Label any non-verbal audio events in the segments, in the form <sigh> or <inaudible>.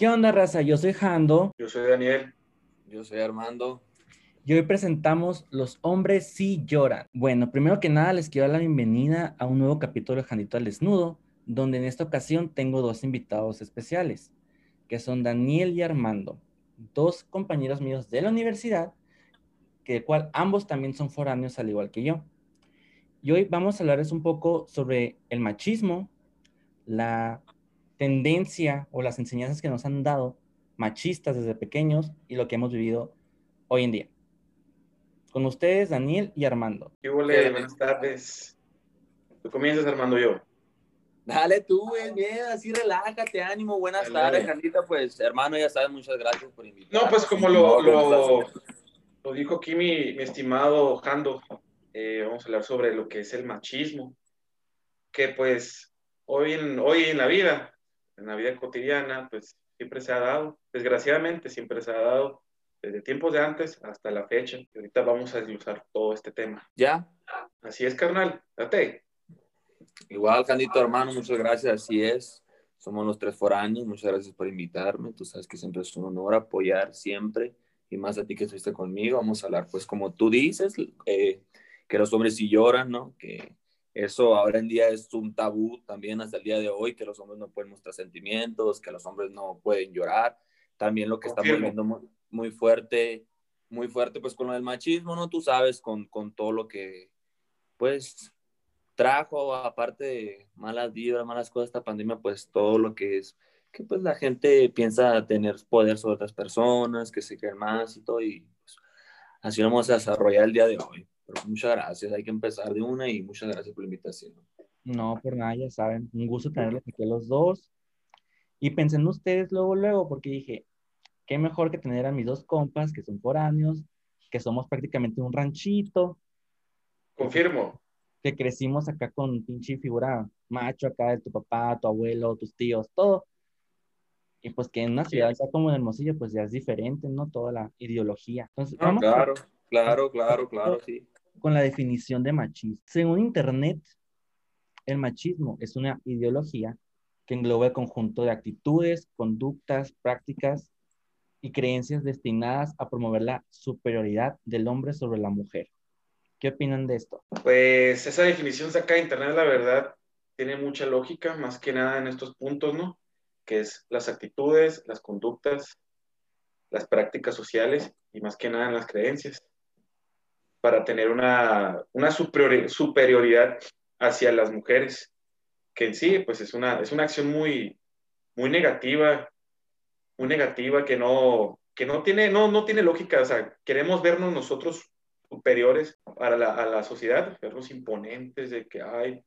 ¿Qué onda, raza? Yo soy Jando. Yo soy Daniel. Yo soy Armando. Y hoy presentamos Los hombres sí lloran. Bueno, primero que nada les quiero dar la bienvenida a un nuevo capítulo de Jandito al Desnudo, donde en esta ocasión tengo dos invitados especiales, que son Daniel y Armando, dos compañeros míos de la universidad, que de cual ambos también son foráneos al igual que yo. Y hoy vamos a hablarles un poco sobre el machismo, la tendencia o las enseñanzas que nos han dado machistas desde pequeños y lo que hemos vivido hoy en día. Con ustedes, Daniel y Armando. ¿Qué huele? Buenas tardes. Tú comienzas, Armando, yo. Dale tú, güey, bien, así relájate, ánimo, buenas Dale, tardes. Candita, pues, hermano, ya sabes, muchas gracias por invitarme. No, pues como lo, lo, lo dijo aquí mi, mi estimado Jando, eh, vamos a hablar sobre lo que es el machismo, que pues hoy en, hoy en la vida, en la vida cotidiana, pues siempre se ha dado, desgraciadamente siempre se ha dado, desde tiempos de antes hasta la fecha. Y ahorita vamos a desglosar todo este tema. Ya, Así es, carnal, date. igual, Candito, hermano, muchas gracias, así es. Somos los tres foráneos, muchas gracias por invitarme. Tú sabes que siempre es un honor apoyar siempre, y más a ti que estuviste conmigo. Vamos a hablar, pues, como tú dices, eh, que los hombres sí lloran, ¿no? Que eso ahora en día es un tabú también hasta el día de hoy, que los hombres no pueden mostrar sentimientos, que los hombres no pueden llorar. También lo que estamos Confirmo. viendo muy, muy fuerte, muy fuerte, pues con lo del machismo, ¿no? Tú sabes, con, con todo lo que, pues, trajo, aparte de malas vibras, malas cosas, esta pandemia, pues todo lo que es, que pues la gente piensa tener poder sobre otras personas, que se creen más y todo, y pues así lo vamos a desarrollar el día de hoy. Pero muchas gracias, hay que empezar de una y muchas gracias por la invitación. No, por nada, ya saben, un gusto tenerlos aquí a los dos. Y pensé en ustedes luego, luego, porque dije, qué mejor que tener a mis dos compas que son foráneos, que somos prácticamente un ranchito, Confirmo. que crecimos acá con pinche figura macho acá de tu papá, tu abuelo, tus tíos, todo. Y pues que en una ciudad acá como en Hermosillo, pues ya es diferente, ¿no? Toda la ideología. Entonces, Ah, vamos claro, <laughs> claro, claro, claro, sí. Con la definición de machismo. Según Internet, el machismo es una ideología que engloba el conjunto de actitudes, conductas, prácticas y creencias destinadas a promover la superioridad del hombre sobre la mujer. ¿Qué opinan de esto? Pues esa definición saca de internet, la verdad, tiene mucha lógica, más que nada en estos puntos, ¿no? Que es las actitudes, las conductas, las prácticas sociales y más que nada en las creencias, para tener una, una superiori- superioridad hacia las mujeres, que en sí, pues es una, es una acción muy, muy negativa, muy negativa, que no, que no tiene, no, no tiene lógica, o sea, queremos vernos nosotros superiores para la, a la sociedad, vernos imponentes de que, ay,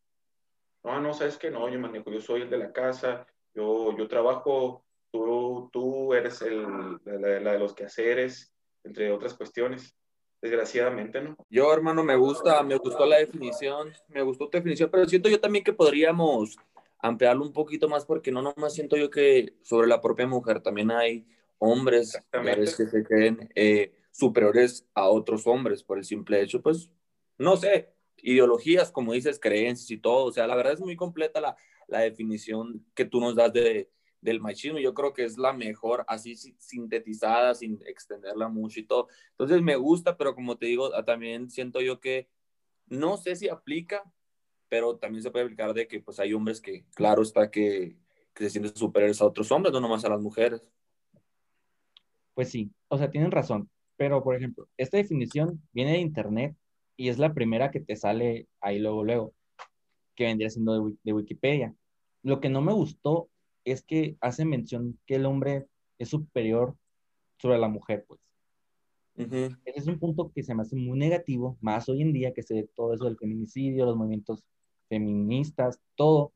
no, no, sabes que no, yo manejo, yo soy el de la casa, yo, yo trabajo, tú, tú eres el, la- la de los quehaceres, entre otras cuestiones, desgraciadamente, ¿no? Yo, hermano, me gusta, me gustó la definición, me gustó tu definición, pero siento yo también que podríamos ampliarlo un poquito más porque no nomás siento yo que sobre la propia mujer también hay hombres que se creen eh, superiores a otros hombres por el simple hecho, pues, no sé, ideologías, como dices, creencias y todo, o sea, la verdad es muy completa la, la definición que tú nos das de, del machismo, yo creo que es la mejor, así si- sintetizada, sin extenderla mucho y todo. Entonces me gusta, pero como te digo, ah, también siento yo que no sé si aplica, pero también se puede aplicar de que pues hay hombres que, claro está que, que se sienten superiores a otros hombres, no nomás a las mujeres. Pues sí, o sea, tienen razón. Pero, por ejemplo, esta definición viene de Internet y es la primera que te sale ahí luego, luego, que vendría siendo de, de Wikipedia. Lo que no me gustó es que hace mención que el hombre es superior sobre la mujer, pues. Ujú. Ese es un punto que se me hace muy negativo, más hoy en día que se ve todo eso del feminicidio, los movimientos feministas, todo.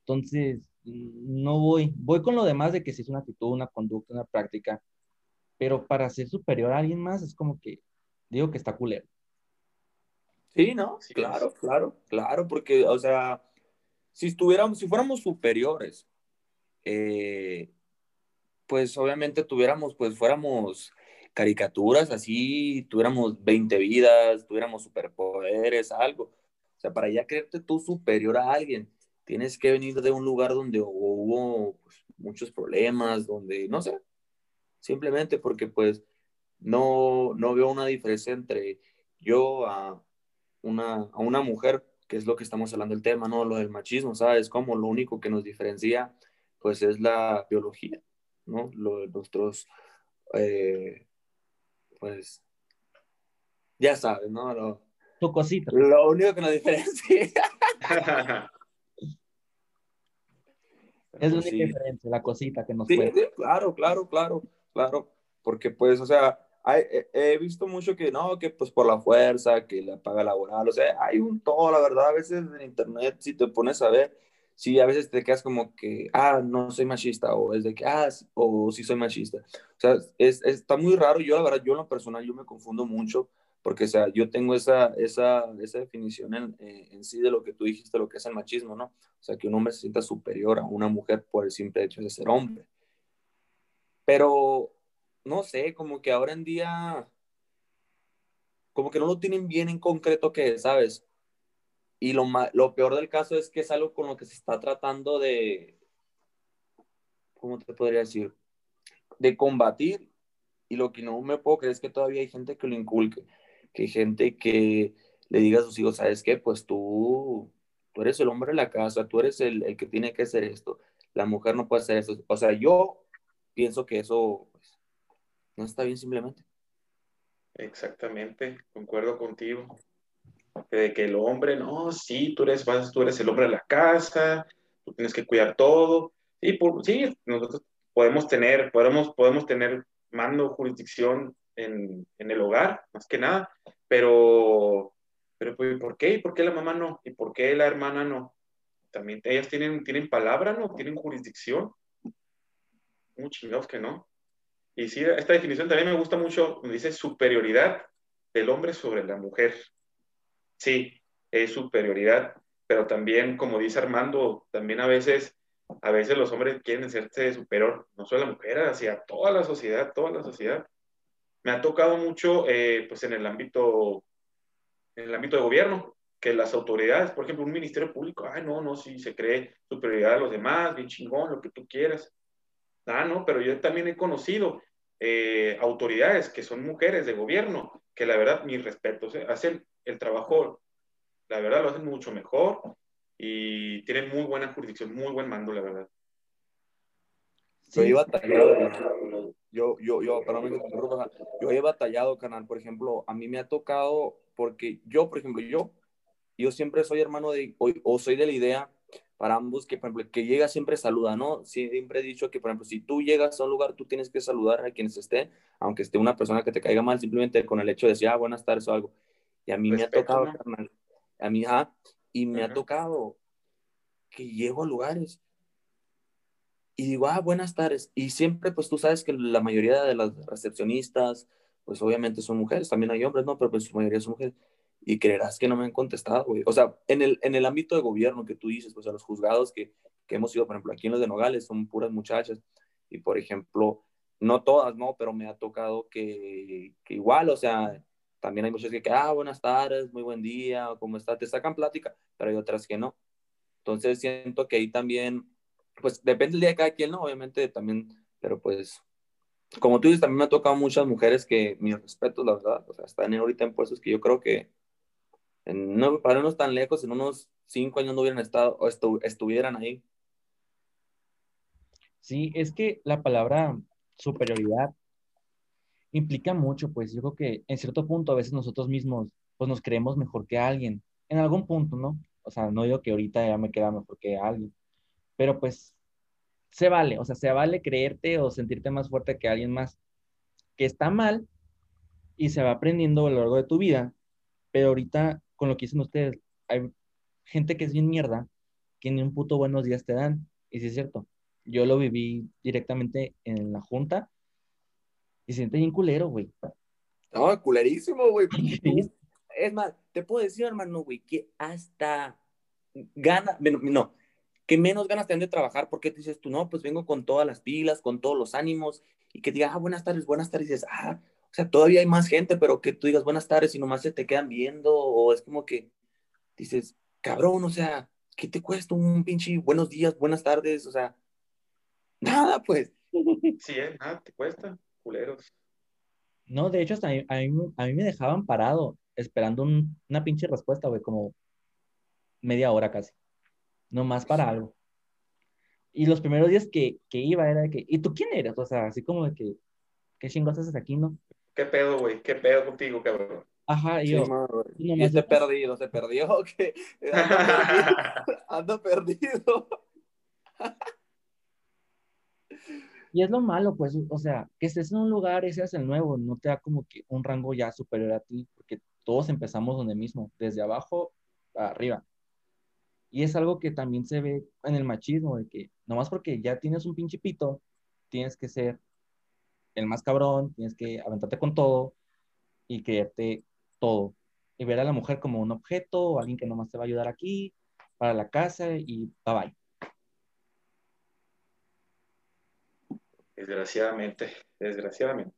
Entonces, no voy, voy con lo demás de que si es una actitud, una conducta, una práctica, pero para ser superior a alguien más es como que digo que está culero. Sí, ¿no? Sí, claro, claro, claro, porque, o sea, si estuviéramos, si fuéramos superiores, eh, pues obviamente tuviéramos, pues fuéramos caricaturas así, tuviéramos 20 vidas, tuviéramos superpoderes, algo. O sea, para ya creerte tú superior a alguien, tienes que venir de un lugar donde hubo pues, muchos problemas, donde, no sé, simplemente porque pues no, no veo una diferencia entre yo a una, a una mujer, que es lo que estamos hablando del tema, ¿no? Lo del machismo, ¿sabes? Como lo único que nos diferencia, pues es la biología, ¿no? Lo de nuestros, eh, pues, ya sabes, ¿no? Lo, tu cosita. Lo único que nos diferencia. es la única diferencia, la cosita que nos sí, claro, claro, claro, claro. Porque pues, o sea, he visto mucho que no, que pues por la fuerza, que la paga laboral, o sea, hay un todo, la verdad, a veces en internet, si te pones a ver, sí, a veces te quedas como que, ah, no soy machista, o es de que, ah, o sí soy machista. O sea, es, está muy raro, yo la verdad, yo en lo personal, yo me confundo mucho, porque, o sea, yo tengo esa, esa, esa definición en, eh, en, sí de lo que tú dijiste, lo que es el machismo, ¿no? O sea, que un hombre se sienta superior a una mujer por el simple hecho de ser hombre. Pero no sé, como que ahora en día, como que no lo tienen bien en concreto que, ¿sabes? Y lo, lo peor del caso es que es algo con lo que se está tratando de, ¿cómo te podría decir? De combatir. Y lo que no me puedo creer es que todavía hay gente que lo inculque, que hay gente que le diga a sus hijos, ¿sabes qué? Pues tú, tú eres el hombre de la casa, tú eres el, el que tiene que hacer esto, la mujer no puede hacer eso. O sea, yo pienso que eso no está bien simplemente. Exactamente, concuerdo contigo. De que el hombre, no, sí, tú eres, tú eres el hombre de la casa, tú tienes que cuidar todo. Sí, por, sí, nosotros podemos tener, podemos, podemos tener mando, jurisdicción en, en el hogar, más que nada, pero, pero pues, ¿por qué? ¿Y por qué la mamá no? ¿Y por qué la hermana no? También ellas tienen, tienen palabra, ¿no? Tienen jurisdicción. Muy chingados que no. Y sí, esta definición también me gusta mucho, dice superioridad del hombre sobre la mujer. Sí, es superioridad, pero también, como dice Armando, también a veces, a veces los hombres quieren hacerse superior, no solo a la mujer, hacia toda la sociedad, toda la sociedad. Me ha tocado mucho, eh, pues, en el ámbito, en el ámbito de gobierno, que las autoridades, por ejemplo, un ministerio público, ay, no, no, sí, se cree superioridad a los demás, bien chingón, lo que tú quieras. Ah, no, pero yo también he conocido eh, autoridades que son mujeres de gobierno, que la verdad, mis respetos, eh, hacen el trabajo, la verdad lo hacen mucho mejor y tienen muy buena jurisdicción, muy buen mando, la verdad. Yo he batallado, yo, yo, yo, yo he batallado, canal, por ejemplo, a mí me ha tocado, porque yo, por ejemplo, yo, yo siempre soy hermano de, o, o soy de la idea para ambos que, por ejemplo, que llega siempre saluda, ¿no? Siempre he dicho que, por ejemplo, si tú llegas a un lugar, tú tienes que saludar a quienes estén, aunque esté una persona que te caiga mal, simplemente con el hecho de decir, ah, buenas tardes o algo. Y a mí me ha tocado, a mí, ah, y me ha tocado que llego a lugares y digo, ah, buenas tardes. Y siempre, pues tú sabes que la mayoría de las recepcionistas, pues obviamente son mujeres, también hay hombres, ¿no? Pero pues su mayoría son mujeres y creerás que no me han contestado, güey. O sea, en el, en el ámbito de gobierno que tú dices, pues a los juzgados que, que hemos ido, por ejemplo, aquí en los de Nogales, son puras muchachas. Y, por ejemplo, no todas, ¿no? Pero me ha tocado que, que igual, o sea, también hay muchas que, ah, buenas tardes, muy buen día, ¿cómo está? Te sacan plática, pero hay otras que no. Entonces siento que ahí también, pues depende del día de cada quien, ¿no? Obviamente también, pero pues, como tú dices, también me ha tocado muchas mujeres que, mi respeto, la verdad, o sea, están ahorita en puestos que yo creo que no, para no tan lejos, en unos cinco años no hubieran estado o estuvieran ahí. Sí, es que la palabra superioridad implica mucho, pues yo creo que en cierto punto a veces nosotros mismos pues nos creemos mejor que alguien, en algún punto, ¿no? O sea, no digo que ahorita ya me queda mejor que alguien, pero pues se vale, o sea, se vale creerte o sentirte más fuerte que alguien más, que está mal y se va aprendiendo a lo largo de tu vida, pero ahorita con lo que dicen ustedes. Hay gente que es bien mierda, que ni un puto buenos días te dan. Y sí es cierto. Yo lo viví directamente en la junta y se siente bien culero, güey. No, culerísimo, güey. <laughs> Es más, te puedo decir, hermano, güey, que hasta gana, no, que menos ganas te han de trabajar porque te dices tú, no, pues vengo con todas las pilas, con todos los ánimos y que digas, ah, buenas tardes, buenas tardes, y dices, ah, o sea, todavía hay más gente, pero que tú digas buenas tardes y nomás se te quedan viendo, o es como que dices, cabrón, o sea, ¿qué te cuesta un pinche buenos días, buenas tardes? O sea, Nada, pues. Sí, ¿eh? Nada, te cuesta, culeros. No, de hecho, hasta a mí, a mí- a mí me dejaban parado esperando un- una pinche respuesta, güey, como media hora casi. Nomás para algo. Y los primeros días que, que iba era de que, ¿y tú quién eres? O sea, así como de que, ¿qué chingos haces aquí, no? ¿Qué pedo, güey? ¿Qué pedo contigo, cabrón? Ajá, y Sí, yo, ma, güey. y este yo- perdido, se perdió, <laughs> que anda perdido. <laughs> <laughs> Y es lo malo, pues, o sea, que estés en un lugar y seas el nuevo, no te da como que un rango ya superior a ti, porque todos empezamos donde mismo, desde abajo a arriba. Y es algo que también se ve en el machismo, de que nomás porque ya tienes un pinche pito, tienes que ser el más cabrón, tienes que aventarte con todo y creerte todo. Y ver a la mujer como un objeto o alguien que nomás te va a ayudar aquí, para la casa y bye bye. Desgraciadamente, desgraciadamente.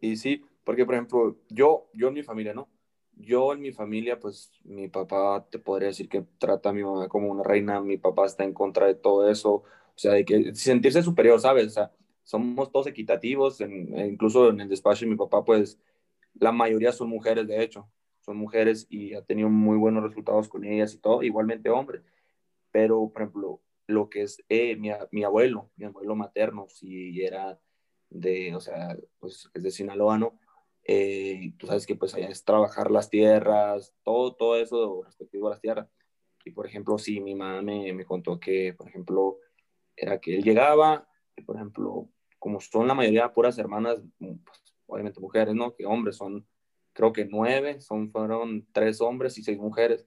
Y sí, porque por ejemplo, yo, yo en mi familia, ¿no? Yo en mi familia, pues mi papá te podría decir que trata a mi mamá como una reina, mi papá está en contra de todo eso, o sea, de que sentirse superior, ¿sabes? O sea, somos todos equitativos, en- e incluso en el despacho de mi papá, pues la mayoría son mujeres, de hecho, son mujeres y ha tenido muy buenos resultados con ellas y todo, igualmente hombres, pero por ejemplo, lo que es eh, mi, mi abuelo, mi abuelo materno, si era de, o sea, pues es de Sinaloa, ¿no? Eh, tú sabes que pues allá es trabajar las tierras, todo, todo eso respectivo a las tierras. Y por ejemplo, sí, mi mamá me, me contó que, por ejemplo, era que él llegaba, y por ejemplo, como son la mayoría puras hermanas, pues, obviamente mujeres, ¿no? Que hombres son, creo que nueve, son, fueron tres hombres y seis mujeres.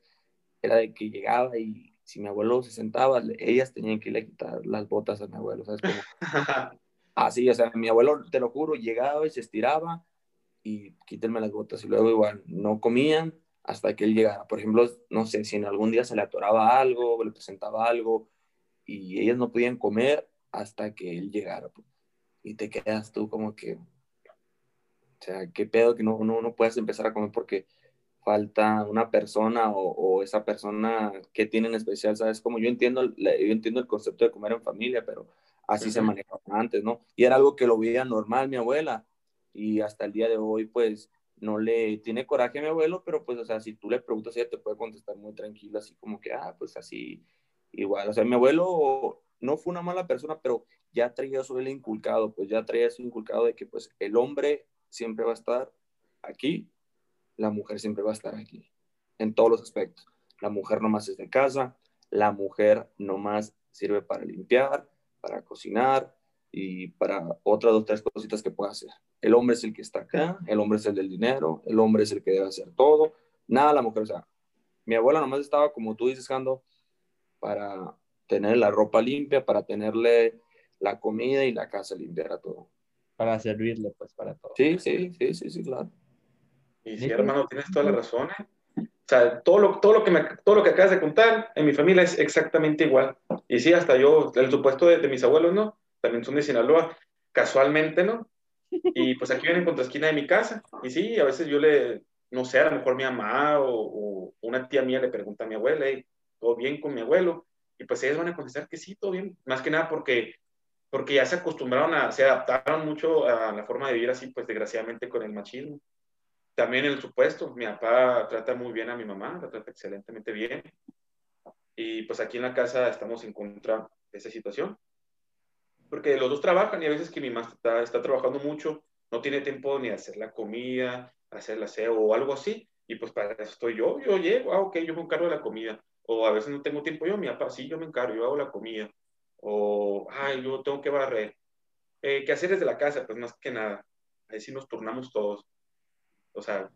Era de que llegaba y si mi abuelo se sentaba, ellas tenían que irle a quitar las botas a mi abuelo, ¿sabes? Como, <laughs> Así, o sea, mi abuelo, te lo juro, llegaba y se estiraba y quítenme las botas. Y luego igual no comían hasta que él llegara. Por ejemplo, no sé, si en algún día se le atoraba algo, le presentaba algo y ellas no podían comer hasta que él llegara. pues. Y te quedas tú como que, o sea, qué pedo que no, no, no puedes empezar a comer porque falta una persona o, o esa persona que tiene en especial, ¿sabes? Como yo entiendo, yo entiendo el concepto de comer en familia, pero así se manejaba antes, ¿no? Y era algo que lo veía normal mi abuela y hasta el día de hoy, pues, no le tiene coraje a mi abuelo, pero pues, o sea, si tú le preguntas, ella te puede contestar muy tranquila, así como que, ah, pues así, igual, o sea, mi abuelo no fue una mala persona, pero ya traía eso él inculcado, pues ya traía eso inculcado de que, pues, el hombre siempre va a estar aquí, la mujer siempre va a estar aquí, en todos los aspectos. La mujer nomás es de casa, la mujer nomás sirve para limpiar, para cocinar y para otras dos, tres cositas que pueda hacer. El hombre es el que está acá, el hombre es el del dinero, el hombre es el que debe hacer todo, nada la mujer, o sea, mi abuela nomás estaba, como tú dices, Jando, para tener la ropa limpia, para tenerle la comida y la casa limpia, era todo. para servirle, pues, para todo. Sí, sí, sí, sí, sí, claro. Y sí, hermano, tienes toda la razón, ¿eh? O sea, todo lo, todo, lo que me, todo lo que acabas de contar en mi familia es exactamente igual. Y sí, hasta yo, el supuesto de, de mis abuelos, ¿no? También son de Sinaloa, casualmente, ¿no? <laughs> Y pues aquí vienen contra esquina de mi casa. Y sí, a veces yo le, no sé, a lo mejor mi mamá o, o una tía mía le pregunta a mi abuela, "Hey, ¿todo bien con mi abuelo? Y pues ellos van a contestar que sí, todo bien. Más que nada porque, porque ya se acostumbraron a, se adaptaron mucho a la forma de vivir así, pues desgraciadamente con el machismo también el supuesto, mi papá trata muy bien a mi mamá, la trata excelentemente bien. Y pues aquí en la casa estamos en contra de esa situación. Porque los dos trabajan y a veces que mi mamá está, está trabajando mucho, no tiene tiempo ni de hacer la comida, hacer el aseo o algo así. Y pues para eso estoy yo, yo llego, ah, ok, yo me encargo de la comida. O a veces no tengo tiempo yo, mi papá, sí, yo me encargo, yo hago la comida. O, ay, yo tengo que barrer. Eh, ¿Qué hacer desde la casa? Pues más que nada. Ahí sí nos turnamos todos o sea,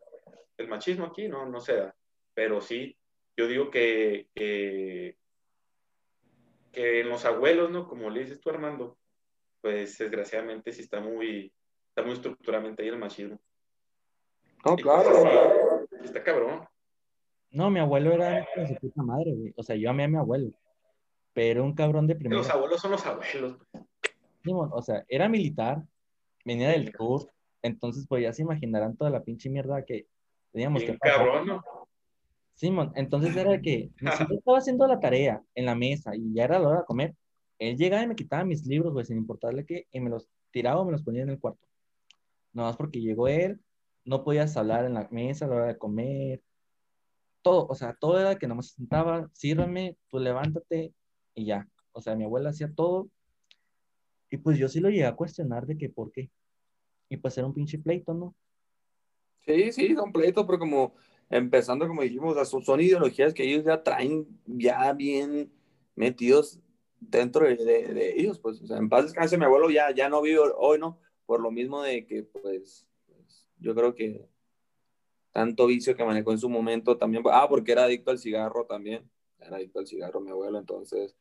el machismo aquí no, no se da, pero sí, yo digo que, que, que en los abuelos, ¿no? Como le dices tú, Armando, pues desgraciadamente sí está muy, está muy estructuralmente ahí el machismo. No, Y claro. pues, sí, está cabrón. No, mi abuelo era de su puta madre, güey. O sea, yo amé a mi abuelo, pero un cabrón de Los primera. abuelos son los abuelos. pues. O sea, era militar, venía del sur, entonces pues ya se imaginarán toda la pinche mierda que teníamos que pasar. cabrón, ¿no? Simón, entonces era que <laughs> si yo estaba haciendo la tarea en la mesa y ya era la hora de comer, Él llegaba y me quitaba mis libros, güey, sin importarle qué, y me los tiraba o me los ponía en el cuarto. No más porque llegó él, no podías hablar en la mesa a la hora de comer, todo, o sea, todo era que nomás se sentaba, sírvame, tú levántate y ya. O sea, mi abuela hacía todo. Y pues yo sí lo llegué a cuestionar de que por qué. Y pues era un pinche pleito, ¿no? Sí, sí, son pleitos, pero como empezando, como dijimos, son, ideologías que ellos ya traen ya bien metidos dentro de, ellos, pues, o sea, en paz descanse mi abuelo ya, ya no vive hoy, ¿no? Por lo mismo de que, pues, pues, yo creo que tanto vicio que manejó en su momento también, ah, porque era adicto al cigarro también, era adicto al cigarro mi abuelo, entonces,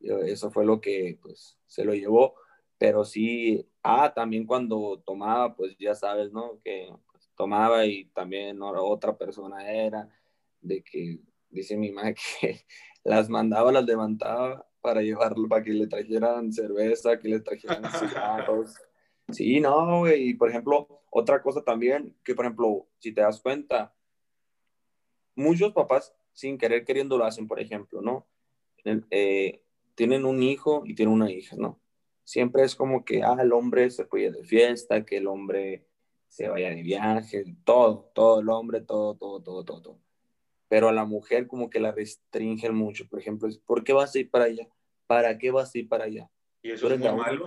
eso fue lo que, pues, se lo llevó, pero sí, ah, también cuando tomaba, pues, ya sabes, ¿no? Que tomaba y también otra persona era, de que dice mi mamá <laughs> que las mandaba, las levantaba para llevarlo, para que le trajeran cerveza, que le trajeran cigarros. <laughs> Sí, no, güey. Y por ejemplo, otra cosa también, que por ejemplo, si te das cuenta, muchos papás sin querer queriendo lo hacen, por ejemplo, ¿no? Eh, tienen un hijo y tienen una hija, ¿no? Siempre es como que, ah, el hombre se puede de fiesta, que el hombre se vaya de viaje, todo, todo el hombre, todo, todo, todo, todo, todo. Pero a la mujer como que la restringen mucho. Por ejemplo, ¿por qué vas a ir para allá? ¿Para qué vas a ir para allá? Y eso es muy malo.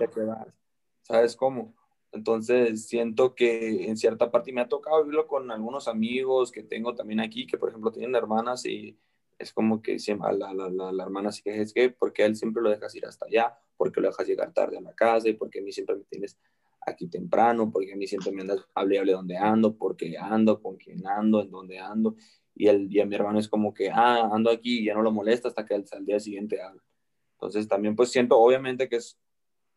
¿Sabes cómo? Entonces, siento que en cierta parte me ha tocado vivirlo con algunos amigos que tengo también aquí, que por ejemplo tienen hermanas y es como que siempre, la, la, la, la hermana sí que es que, porque él siempre lo dejas ir hasta allá, porque lo dejas llegar tarde a la casa y porque a mí siempre me tienes aquí temprano, porque a mí siempre me andas, hable, hable dónde ando, porque ando, con quién ando, en dónde ando. Y, el, y a mi hermano es como que, ah, ando aquí y ya no lo molesta hasta que al, día siguiente habla. Entonces también pues siento, obviamente que es,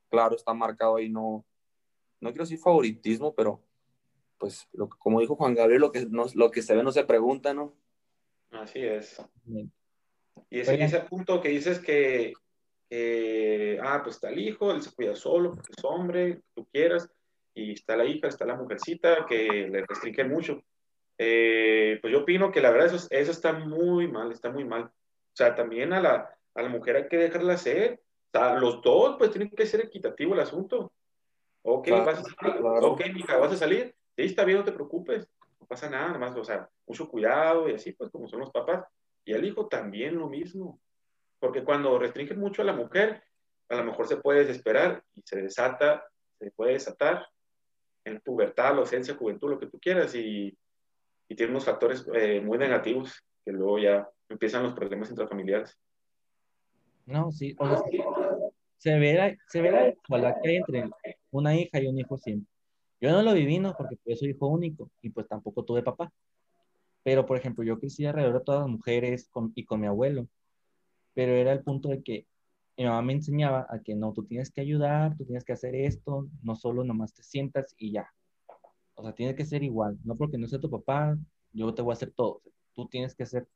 claro, está marcado ahí, no, no quiero decir favoritismo, pero pues lo, como dijo Juan Gabriel, lo que, no, lo que se ve no se pregunta, ¿no? Así es. Y ese, ese punto que dices que ah, pues está el hijo, él se cuida solo porque es hombre, tú quieras, y está la hija, está la mujercita que le restringe mucho. Eh, pues yo opino que la verdad eso, eso está muy mal, está muy mal. O sea, también a la, a la mujer hay que dejarla hacer. O sea, los dos, pues tienen que ser equitativo el asunto. Ok, vas a salir. Ok, hija, vas a salir. Sí, está bien, no te preocupes. No pasa nada, más, o sea, mucho cuidado y así, pues como son los papás. Y al hijo también lo mismo. Porque cuando restringen mucho a la mujer, a lo mejor se puede desesperar y se desata, se puede desatar en pubertad, adolescencia, juventud, lo que tú quieras, y, y tiene unos factores eh, muy negativos que luego ya empiezan los problemas intrafamiliares. No, sí, se ve la, se ve la igualdad que entre una hija y un hijo siempre. Yo no lo viví, ¿no? Porque pues, soy hijo único y pues tampoco tuve papá. Pero, por ejemplo, yo crecí alrededor de todas las mujeres y con mi abuelo pero era el punto de que mi mamá me enseñaba a que no, tú tienes que ayudar, tú tienes que hacer esto, no solo nomás te sientas y ya. O sea, tiene que ser igual, no porque no sea tu papá, yo te voy a hacer todo. Tú tienes que ser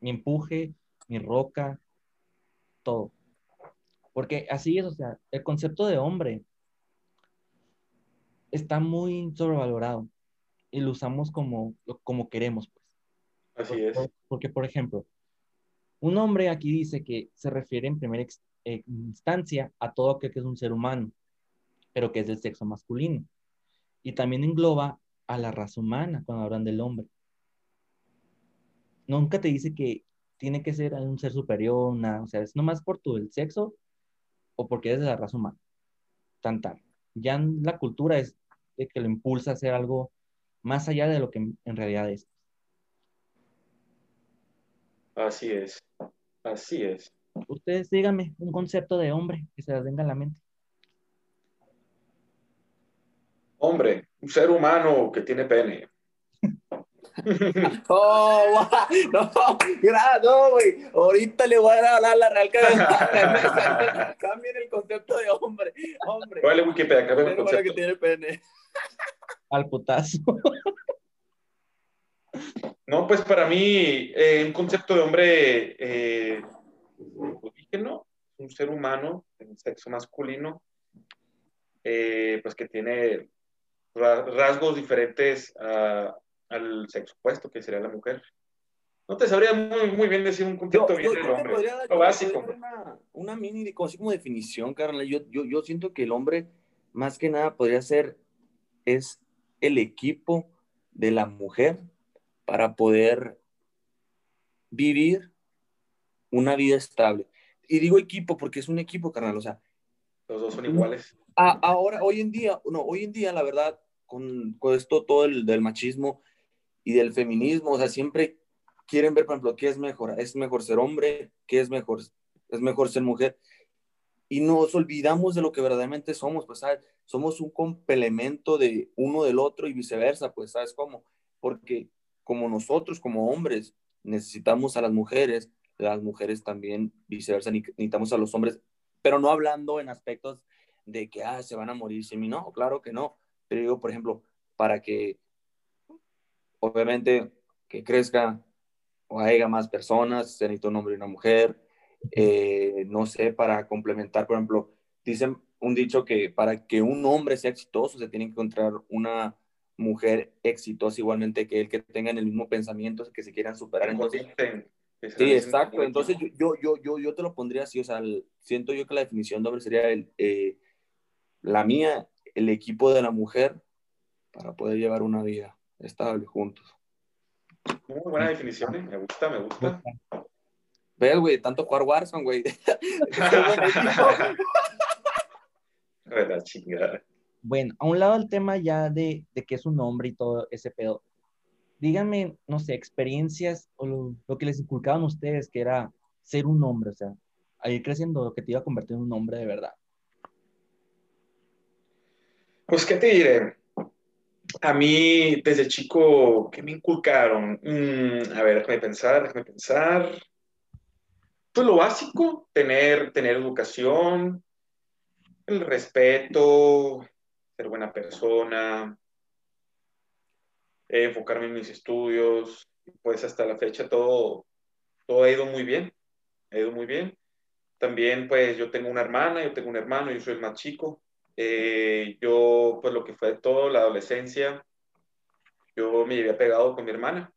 mi empuje, mi roca, todo. Porque así es, o sea, el concepto de hombre está muy sobrevalorado y lo usamos como, como queremos, pues. Así es. Porque, por ejemplo, un hombre aquí dice que se refiere en primera eh, instancia a todo aquel que es un ser humano, pero que es del sexo masculino. Y también engloba a la raza humana cuando hablan del hombre. Nunca te dice que tiene que ser un ser superior, o sea, es nomás por tu el sexo o porque eres de la raza humana. Tan, tan. Ya la cultura es que lo impulsa a hacer algo más allá de lo que en realidad es. Así es, así es. Ustedes díganme un concepto de hombre que se les venga a la mente. Hombre, un ser humano que tiene pene. <laughs> oh, no, no, güey. Ahorita le voy a dar la Real Academia. <laughs> Cambien el concepto de hombre. Hombre. Vale, Wikipedia, cambien el concepto. que tiene pene. Al putazo. No, pues para mí, eh, un concepto de hombre eh, un ser humano, en sexo masculino, eh, pues que tiene rasgos diferentes al sexo opuesto, que sería la mujer. no te sabría muy, muy bien decir un concepto bien del hombre. lo básico. Una, una, mini, así como definición, Carla. Yo, yo, yo siento que el hombre, más que nada, podría ser, es el equipo de la mujer para poder vivir una vida estable. Y digo equipo porque es un equipo, carnal, o sea. Los dos son iguales. ahora, hoy en día, no, hoy en día, la verdad, con, con esto todo el del machismo y del feminismo, o sea, siempre quieren ver, por ejemplo, qué es mejor, es mejor ser hombre, qué es mejor, es mejor ser mujer. Y nos olvidamos de lo que verdaderamente somos, pues, ¿sabes? Somos un complemento de uno del otro y viceversa, pues, ¿sabes cómo? Porque como nosotros, como hombres, necesitamos a las mujeres, las mujeres también viceversa, necesitamos a los hombres, pero no hablando en aspectos de que, ah, se van a morir sin mí, no, claro que no, pero digo, por ejemplo, para que, obviamente, que crezca o haya más personas, se necesita un hombre y una mujer, eh, no sé, para complementar, por ejemplo, dicen un dicho que para que un hombre sea exitoso se tiene que encontrar una mujer exitosa igualmente que él, que tengan el mismo pensamiento, que se quieran superar. Entonces, sí, exacto. Entonces yo, yo, yo, yo te lo pondría así, o sea, siento yo que la definición de hombre sería el, eh, la mía, el equipo de la mujer para poder llevar una vida estable juntos. Muy buena definición, ¿eh? me gusta, me gusta. Ves, güey, tanto jugar Warzone, güey. <laughs> la chingada. Bueno, a un lado el tema ya de, de que es un hombre y todo ese pedo. Díganme, no sé, experiencias o lo, que les inculcaban ustedes, que era ser un hombre, o sea, a ir creciendo, lo que te iba a convertir en un hombre de verdad. Pues, ¿qué te diré? A mí, desde chico, ¿qué me inculcaron? Mm, a ver, déjame pensar, déjame pensar. Pues lo básico, tener, tener educación, el respeto, ser buena persona, enfocarme en mis estudios, pues hasta la fecha todo, todo ha ido muy bien, ha ido muy bien. También pues yo tengo una hermana, yo tengo un hermano, yo soy el más chico. Eh, yo pues lo que fue toda la adolescencia, yo me llevé pegado con mi hermana.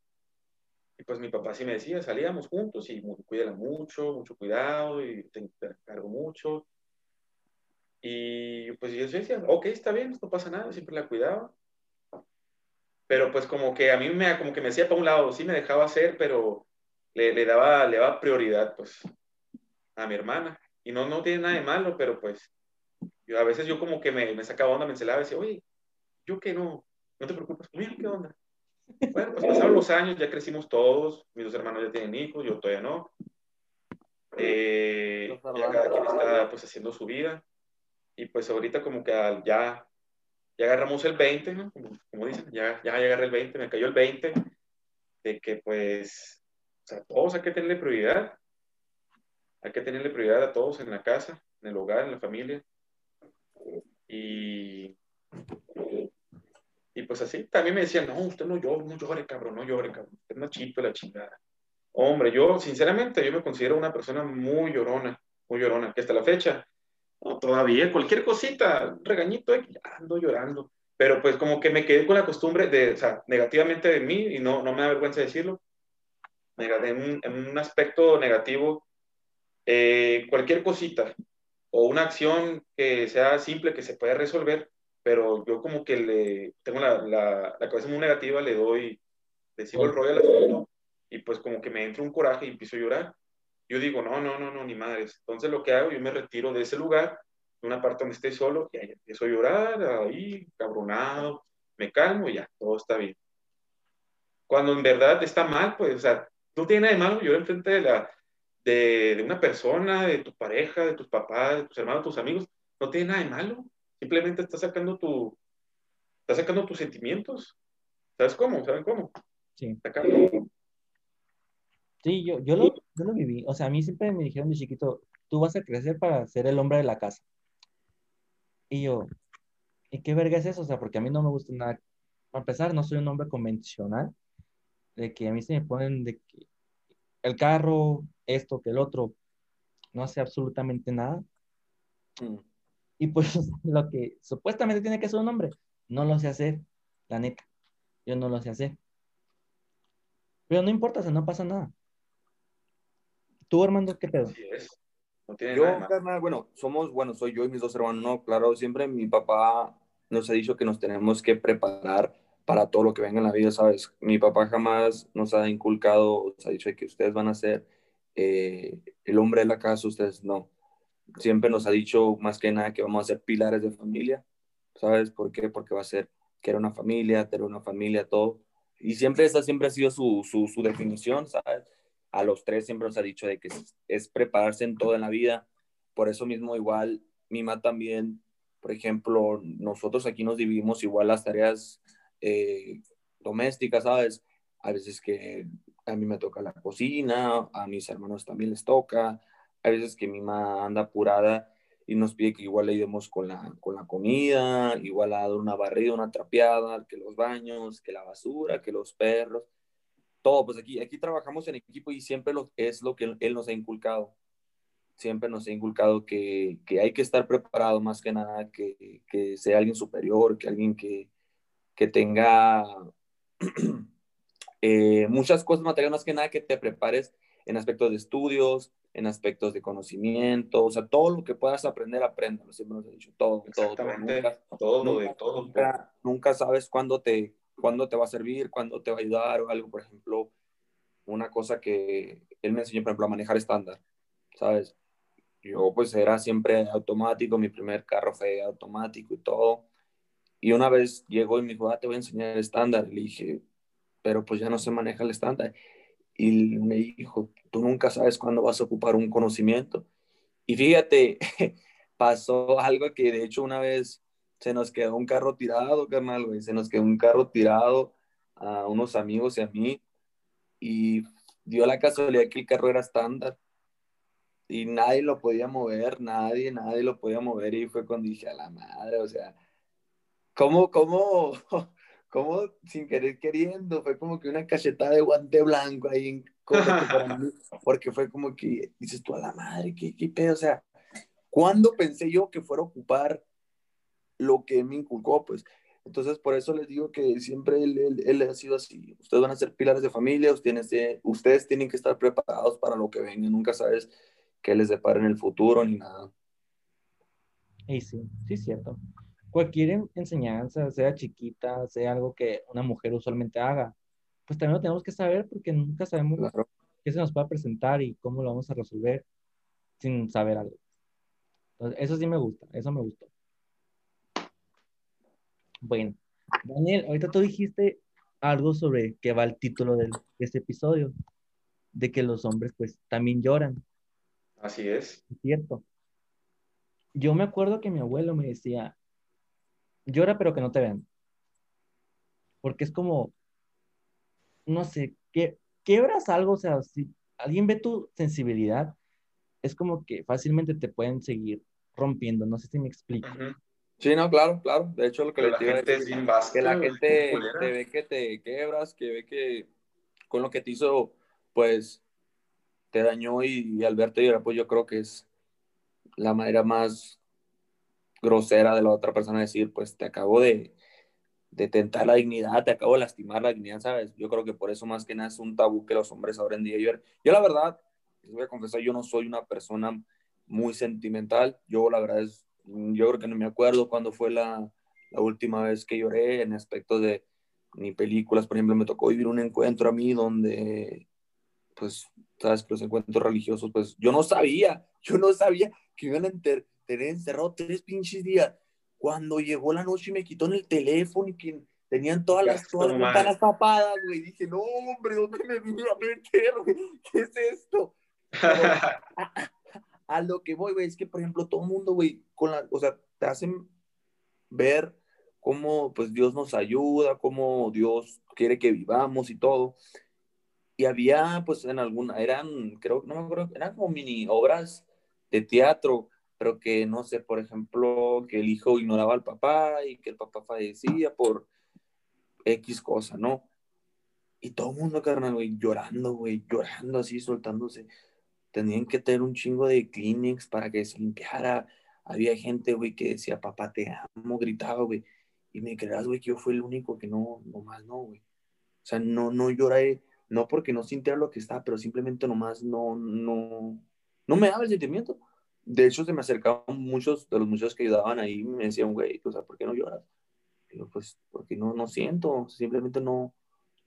Y pues mi papá sí me decía, salíamos juntos y cuídala mucho, mucho cuidado y te cargo mucho. Y pues yo decía, ok, está bien, no pasa nada, siempre la cuidaba. Pero pues como que a mí me, como que me hacía para un lado, sí me dejaba hacer, pero le, le, daba, le daba prioridad pues a mi hermana. Y no, no tiene nada de malo, pero pues a veces yo como que me, me sacaba onda, me encelaba y decía, oye, yo que no, no te preocupes conmigo, ¿qué onda? Bueno, pues pasaron los años, ya crecimos todos, mis dos hermanos ya tienen hijos, yo todavía no. Eh, ya cada quien está pues haciendo su vida y pues ahorita como que ya, ya agarramos el 20, ¿no? Como, dicen, ya, ya agarré el 20, me cayó el 20, de que pues, o sea, todos hay que tenerle prioridad, hay que tenerle prioridad a todos en la casa, en el hogar, en la familia. Y, y pues así, también me decían, no, usted no llore, no llore, cabrón, no llore, cabrón, usted no chito la chingada. Hombre, yo, sinceramente, yo me considero una persona muy llorona, muy llorona, que hasta la fecha, no, todavía, cualquier cosita, regañito, ando llorando. Pero pues como que me quedé con la costumbre de, o sea, negativamente de mí, y no, no me da vergüenza decirlo, en un, en un aspecto negativo, eh, cualquier cosita o una acción que sea simple, que se pueda resolver, pero yo como que le tengo la, la, la cabeza muy negativa, le doy, le sigo el rollo al asunto, y pues como que me entra un coraje y empiezo a llorar yo digo, no, no, no, no, ni madres. Entonces lo que hago, yo me retiro de ese lugar, de una parte donde esté solo, y ahí empiezo a llorar, ahí, cabronado, me calmo y ya, todo está bien. Cuando en verdad está mal, pues, o sea, no tiene nada de malo llorar enfrente de, la, de, de una persona, de tu pareja, de tus papás, de tus hermanos, tus amigos, no tiene nada de malo. Simplemente está sacando tu, está sacando tus sentimientos. ¿Sabes cómo? ¿Saben cómo? Sí. Sacando Sí, yo, yo, lo, yo lo viví. O sea, a mí siempre me dijeron de chiquito, tú vas a crecer para ser el hombre de la casa. Y yo, ¿y qué verga es eso? O sea, porque a mí no me gusta nada. Para empezar, no soy un hombre convencional, de que a mí se me ponen de que el carro, esto, que el otro, no hace absolutamente nada. Mm. Y pues <laughs> lo que supuestamente tiene que ser un hombre, no lo sé hacer, la neta. Yo no lo sé hacer. Pero no importa, o sea, no pasa nada. ¿Tú, Armando, qué pedo? Así es. No tiene Yo, nada carnal, bueno, somos, bueno, soy yo y mis dos hermanos, no, claro, siempre mi papá nos ha dicho que nos tenemos que preparar para todo lo que venga en la vida, ¿sabes? Mi papá jamás nos ha inculcado, nos ha dicho que ustedes van a ser eh, el hombre de la casa, ustedes no. Siempre nos ha dicho más que nada que vamos a ser pilares de familia, ¿sabes? ¿Por qué? Porque va a ser que era una familia, tener una familia, todo. Y siempre esa siempre ha sido su, su, su definición, ¿sabes? A los tres siempre nos ha dicho de que es, es prepararse en todo en la vida. Por eso mismo igual, mi mamá también, por ejemplo, nosotros aquí nos dividimos igual las tareas eh, domésticas, ¿sabes? A veces que a mí me toca la cocina, a mis hermanos también les toca, a veces que mi mamá anda apurada y nos pide que igual le ayudemos con la, con la comida, igual a dar una barrida, una trapeada, que los baños, que la basura, que los perros, todo, pues aquí, aquí trabajamos en equipo y siempre lo, es lo que él nos ha inculcado. Siempre nos ha inculcado que, que hay que estar preparado más que nada, que, que sea alguien superior, que alguien que, que tenga <clears throat> eh, muchas cosas materiales, más que nada que te prepares en aspectos de estudios, en aspectos de conocimiento, o sea, todo lo que puedas aprender, apréndalo, siempre nos he dicho, todo, todo, todo. Nunca, Todo, nunca, de todo. nunca, nunca sabes cuándo te, cuándo te va a servir, cuándo te va a ayudar o algo, por ejemplo, una cosa que él me enseñó, por ejemplo, a manejar estándar, ¿sabes? Yo pues era siempre automático, mi primer carro fue automático y todo. Y una vez llegó y me dijo, ah, te voy a enseñar el estándar. Le dije, pero pues ya no se maneja el estándar. Y me dijo, tú nunca sabes cuándo vas a ocupar un conocimiento. Y fíjate, <laughs> pasó algo que de hecho una vez se nos quedó un carro tirado, carnal, güey. Se nos quedó un carro tirado a unos amigos y a mí. Y dio la casualidad que el carro era estándar. Y nadie lo podía mover, nadie, nadie lo podía mover. Y fue cuando dije, a la madre, o sea, ¿cómo, cómo, <laughs> cómo sin querer queriendo? Fue como que una cachetada de guante blanco ahí en para <laughs> mí, porque fue como que dices tú, a la madre, ¿qué, qué pedo? O sea, ¿cuándo pensé yo que fuera a ocupar lo que me inculcó? Pues entonces, por eso les digo que siempre él, él, él, ha sido así. Ustedes van a ser pilares de familia, ustedes, ustedes tienen que estar preparados para lo que venga. Nunca sabes qué les depara en el futuro ni nada. Y sí, sí cierto. Cualquier enseñanza, sea chiquita, sea algo que una mujer usualmente haga, pues también lo tenemos que saber porque nunca sabemos claro. qué se nos va a presentar y cómo lo vamos a resolver sin saber algo. Entonces, eso sí me gusta, eso me gustó. Bueno, Daniel, ahorita tú dijiste algo sobre qué va el título de este episodio, de que los hombres pues también lloran. Así es. Es cierto. Yo me acuerdo que mi abuelo me decía, llora pero que no te vean. Porque es como, no sé, que quebras algo, o sea, si alguien ve tu sensibilidad, es como que fácilmente te pueden seguir rompiendo, no sé si me explico. Uh -huh. Sí, no, claro, claro. De hecho, lo que Pero le la gente es básica, que la gente te ve que te quebras, que ve que con lo que te hizo, pues, te dañó y, y al verte llorar, pues yo creo que es la manera más grosera de la otra persona decir, pues te acabo de, de tentar la dignidad, te acabo de lastimar la dignidad, ¿sabes? Yo creo que por eso más que nada es un tabú que los hombres ahora en día lloran. Yo la verdad, les voy a confesar, yo no soy una persona muy sentimental, yo la verdad es, yo creo que no me acuerdo cuándo fue la, la última vez que lloré en aspecto de ni películas, por ejemplo, me tocó vivir un encuentro a mí donde, pues, sabes los encuentros religiosos, pues yo no sabía, yo no sabía que iban a enter, tener encerrado tres pinches días. Cuando llegó la noche y me quitó en el teléfono y que tenían todas las, todas las ventanas tapadas, güey. Dije, no, hombre, ¿dónde me vine a meter, güey? ¿Qué es esto? <laughs> a, a, a, lo que voy, güey, es que, por ejemplo, todo el mundo, güey, con la, o sea, te hacen ver cómo, pues, Dios nos ayuda, cómo Dios quiere que vivamos y todo. Y había, pues, en alguna, eran, creo, no me acuerdo, eran como mini obras de teatro, pero que, no sé, por ejemplo, que el hijo ignoraba al papá y que el papá fallecía por X cosa, ¿no? Y todo el mundo, carnal, güey, llorando, güey, llorando así, soltándose. Tenían que tener un chingo de Kleenex para que se limpiara. Había gente, güey, que decía, papá, te amo, gritaba, güey. Y me creas, güey, que yo fui el único que no, nomás no, güey. O sea, no, no lloré, no porque no sintiera lo que estaba, pero simplemente nomás no, no, no me daba el sentimiento. De hecho, se me acercaban muchos de los muchachos que ayudaban ahí y me decían, güey, o sea, ¿por qué no lloras? Digo, pues, porque no, no siento, simplemente no,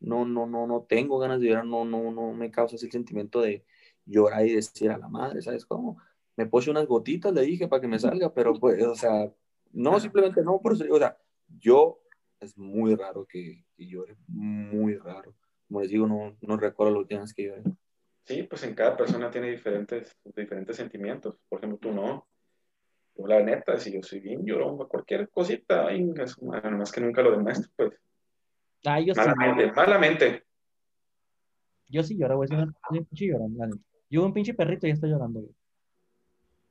no, no, no, no tengo ganas de llorar, no, no, no me causa ese sentimiento de llorar y decir a la madre, ¿sabes cómo? Me puse unas gotitas, le dije, para que me salga, pero pues, o sea, no, simplemente no, por eso, o sea, yo es muy raro que, que llore, muy raro. Como les digo, no, no recuerdo los última que lloré. Sí, pues en cada persona tiene diferentes, diferentes sentimientos. Por ejemplo, tú no. Yo la neta, si yo soy bien llorón, cualquier cosita, nada más que nunca lo demuestro, pues. Ah, yo malamente, sí. malamente. Yo sí lloro, güey. Soy un soy un pinche llorón, la neta. Yo un pinche perrito y ya estoy llorando, güey.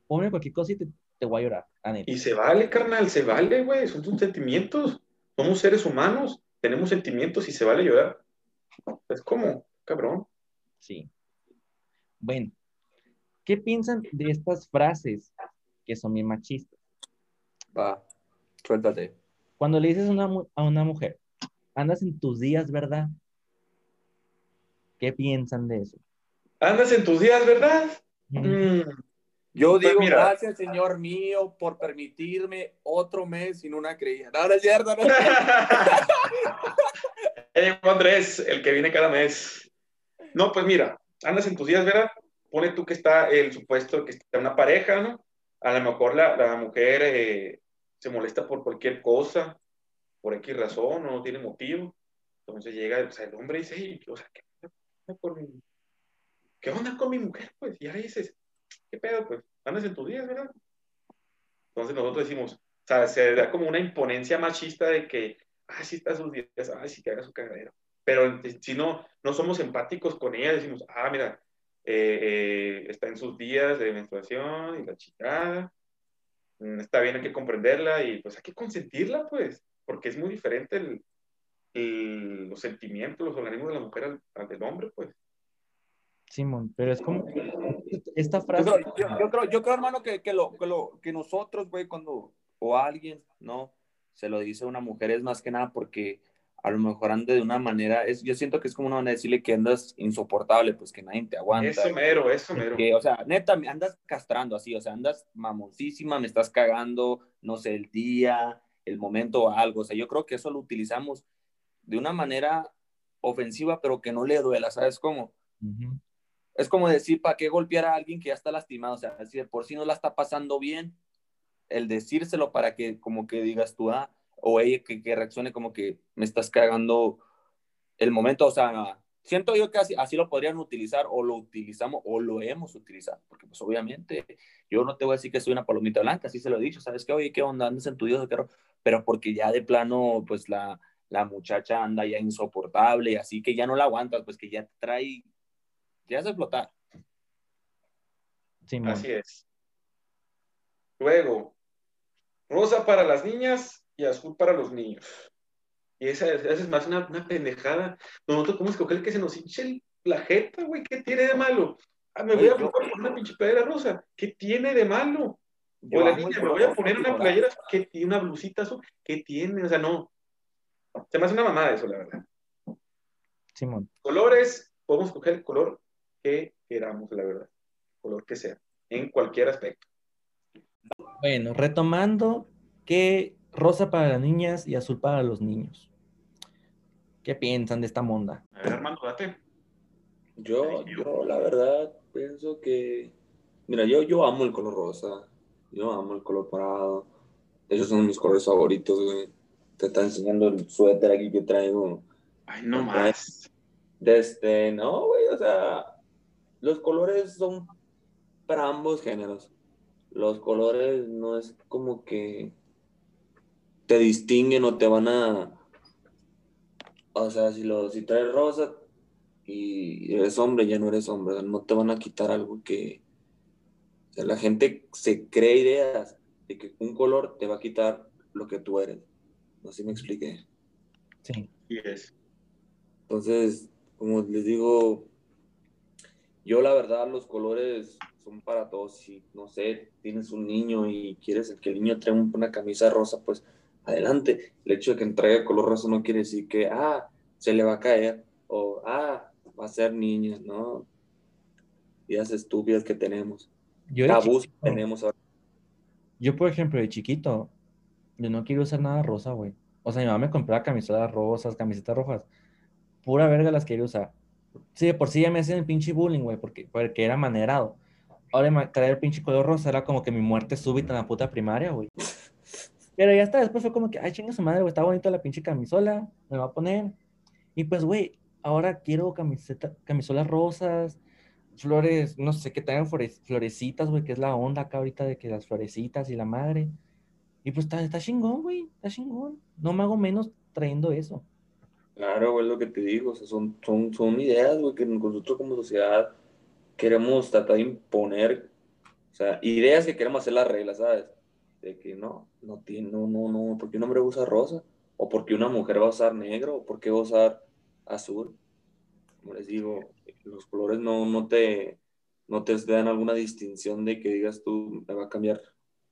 Ponme cualquier cosa y te, te voy a llorar, la neta. Y se vale, carnal, se vale, güey. Son tus sentimientos. Somos seres humanos, tenemos sentimientos y se vale llorar. Es como, cabrón. Sí. Bueno, ¿qué piensan de estas frases que son bien machistas? Va, suéltate. Cuando le dices a una, mu- a una mujer, andas en tus días, ¿verdad? ¿Qué piensan de eso? Andas en tus días, ¿verdad? Mm, Yo Pues digo, mira. gracias, Señor mío, por permitirme otro mes sin una creía. No, no es cierto, no. Eh, <laughs> Andrés, el que viene cada mes. No, pues mira, andas en tus días, ¿verdad? Pone tú que está el supuesto que está una pareja, ¿no? A lo mejor la, la mujer eh, se molesta por cualquier cosa, por X razón, no tiene motivo. Entonces llega, o sea, el hombre dice, "Ey, o sea, ¿qué onda con mi, ¿qué onda con mi mujer? Pues, y ahora dices, ¿qué pedo? Pues, andas en tus días, ¿verdad? Entonces nosotros decimos, o sea, se da como una imponencia machista de que, ah, sí está sus días, ah, sí que haga su cagadero. Pero si no, no somos empáticos con ella, decimos, ah, mira, eh, eh, está en sus días de menstruación y la chingada, mm, está bien, hay que comprenderla y pues hay que consentirla, pues, porque es muy diferente el, el- los sentimientos, los organismos de la mujer al, al del hombre, pues. Simón, pero es como esta Yo frase. creo, yo, yo creo, yo creo, hermano, que, que, lo, que, lo, que nosotros, güey, cuando, o alguien, ¿no? Se lo dice a una mujer es más que nada porque a lo mejor anda de una manera, es, yo siento que es como una manera de decirle que andas insoportable, pues que nadie te aguanta. Eso mero, eso mero. Que, o sea, neta, me andas castrando así, o sea, andas mamoncísima, me estás cagando, no sé, el día, el momento o algo. O sea, yo creo que eso lo utilizamos de una manera ofensiva, pero que no le duela, ¿sabes cómo? Es como decir, ¿para qué golpear a alguien que ya está lastimado? O sea, si de por sí no la está pasando bien, el decírselo para que como que digas tú, ah, o ella que, que reaccione como que me estás cagando el momento, o sea, siento yo que así, así lo podrían utilizar o lo utilizamos o lo hemos utilizado, porque pues obviamente yo no te voy a decir que soy una palomita blanca, así se lo he dicho, ¿sabes qué? Oye, ¿qué onda? Andas en tu Dios, qué ro-?" pero porque ya de plano, pues la, la muchacha anda ya insoportable, así que ya no la aguantas, pues que ya te trae, ya hace explotar. Simón. Así es. Luego, rosa para las niñas y azul para los niños. Y esa, esa es más una, una pendejada. Nosotros podemos escoger que se nos hinche el- la jeta, güey. ¿Qué tiene de malo? Ah, me voy a Yo- poner una pinche playera rosa. ¿Qué tiene de malo? O la niña, me voy a poner una rosa. playera que tiene una blusita azul. ¿Qué tiene? O sea, no. Se me hace una mamada eso, la verdad. Simón. Colores, podemos escoger el color que queramos, la verdad. Color que sea. En cualquier aspecto. Bueno, retomando que rosa para las niñas y azul para los niños. ¿Qué piensan de esta monda? A ver, Armando, date. Yo, yo la verdad pienso que, mira, yo, yo amo el color rosa, yo amo el color morado, esos son mis colores favoritos, güey. Te está enseñando el suéter aquí que traigo. Ay, no más. Desde, no, güey, o sea, los colores son para ambos géneros. Los colores no es como que te distinguen o te van a, o sea, si, lo, si traes rosa y eres hombre, ya no eres hombre, no te van a quitar algo que, o sea, la gente se cree ideas de que un color te va a quitar lo que tú eres. No sé si me expliqué. Sí. Y es. Entonces, como les digo, yo la verdad los colores son para todos. Si, no sé, tienes un niño y quieres el que el niño traiga una camisa rosa, pues adelante. El hecho de que traiga color rosa no quiere decir que, ah, se le va a caer o, ah, va a ser niña, ¿no? Ideas estúpidas que tenemos. Yo, Tabús que tenemos ahora. yo, por ejemplo, de chiquito, yo no quiero usar nada rosa, güey. O sea, mi mamá me compraba camisetas rosas, camisetas rojas. Pura verga las quería usar. Sí, de por sí ya me hacían el pinche bullying, güey, porque, porque era manerado. Ahora traer el pinche color rosa era como que mi muerte súbita en la puta primaria, güey. Pero ya está, después fue como que, ay, chinga su madre, güey, está bonita la pinche camisola, me va a poner. Y pues, güey, ahora quiero camiseta, camisolas rosas, flores, no sé, que tengan flore- florecitas, güey, que es la onda acá ahorita de que las florecitas y la madre. Y pues está, está chingón, güey, está chingón. No me hago menos trayendo eso. Claro, güey, lo que te digo, o sea, son, son, son ideas, güey, que nosotros como sociedad queremos tratar de imponer, o sea, ideas que queremos hacer las reglas, ¿sabes? De que no, no tiene, no, no, no, ¿por qué un hombre usa rosa? ¿O por qué una mujer va a usar negro? ¿O por qué va a usar azul? Como les digo, los colores no, no te, no te dan alguna distinción de que digas tú, me va a cambiar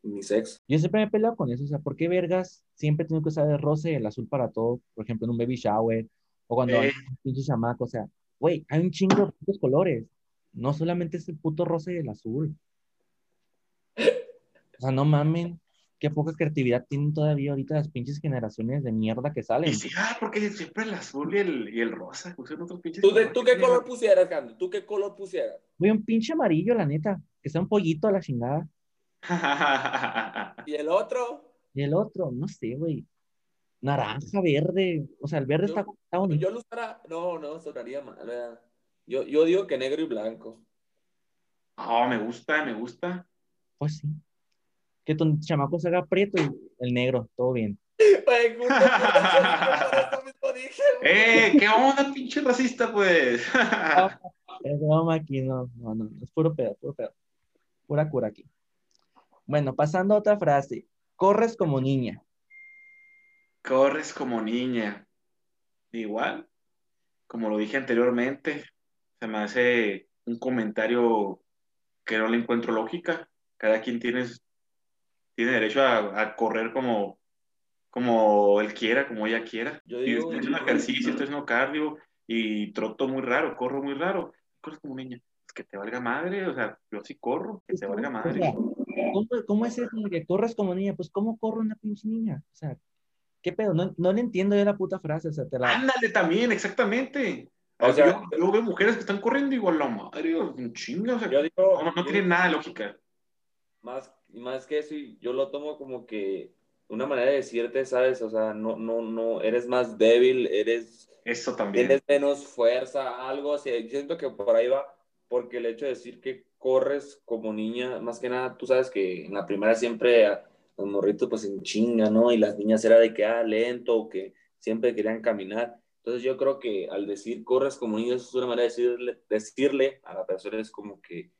mi sexo. Yo siempre me he peleado con eso, o sea, ¿por qué vergas siempre tengo que usar el rosa y el azul para todo? Por ejemplo, en un baby shower o cuando hay Eh. un pinche chamaco, o sea, güey, hay un chingo de putos colores. No solamente es el puto rosa y el azul. O sea, no mamen. Qué poca creatividad tienen todavía ahorita las pinches generaciones de mierda que salen. Y sí, ah, porque siempre el azul y el, y el rosa, usan otros pinches. ¿Tú, de- colores. ¿Tú qué color pusieras, Jando? ¿Tú qué color pusieras? Güey, un pinche amarillo, la neta. Que sea un pollito a la chingada. <laughs> ¿Y el otro? Y el otro, no sé, güey. Naranja, verde. O sea, el verde Yo- está, está bonito. Yo lo usara, no, no, sonaría mal, ¿verdad? Yo, yo digo que negro y blanco. Ah, me gusta, me gusta. Pues sí. Que tu chamaco se haga prieto y el negro, todo bien. <laughs> Güey, justo por eso mismo dije, güey. ¡Eh! ¿Qué onda, pinche racista, pues? <laughs> Es broma aquí, no, no, no, es puro pedo, puro pedo. Pura cura aquí. Bueno, pasando a otra frase. Corres como niña. Corres como niña. Igual, como lo dije anteriormente, se me hace un comentario que no le encuentro lógica. Cada quien tiene, tiene derecho a, a correr como, como él quiera, como ella quiera. Yo Si digo- estoy haciendo ejercicio, estoy haciendo cardio y troto muy raro, corro muy raro. Corres como niña. Es que te valga madre, o sea, yo sí corro, que te valga O madre. sea, ¿cómo, cómo es eso de que corres como niña? Pues, ¿cómo corre una pinche niña? O sea, ¿qué pedo? No, no le entiendo yo la puta frase, o sea, te la... Ándale también, exactamente. O sea, yo, yo veo mujeres que están corriendo igual la madre, un chingo, o sea, Yo digo, no, no yo tiene digo nada de lógica. Más, más que eso, y yo lo tomo como que una manera de decirte, ¿sabes? O sea, no, no, no, eres más débil, eres, Eso también. tienes menos fuerza, algo así. Yo siento que por ahí va, porque el hecho de decir que corres como niña, más que nada, tú sabes que en la primera siempre los morritos pues en chinga, ¿no? Y las niñas era de que, ah, lento, o que siempre querían caminar. Entonces yo creo que al decir corres como niña, eso es una manera de decirle, decirle a la persona es como que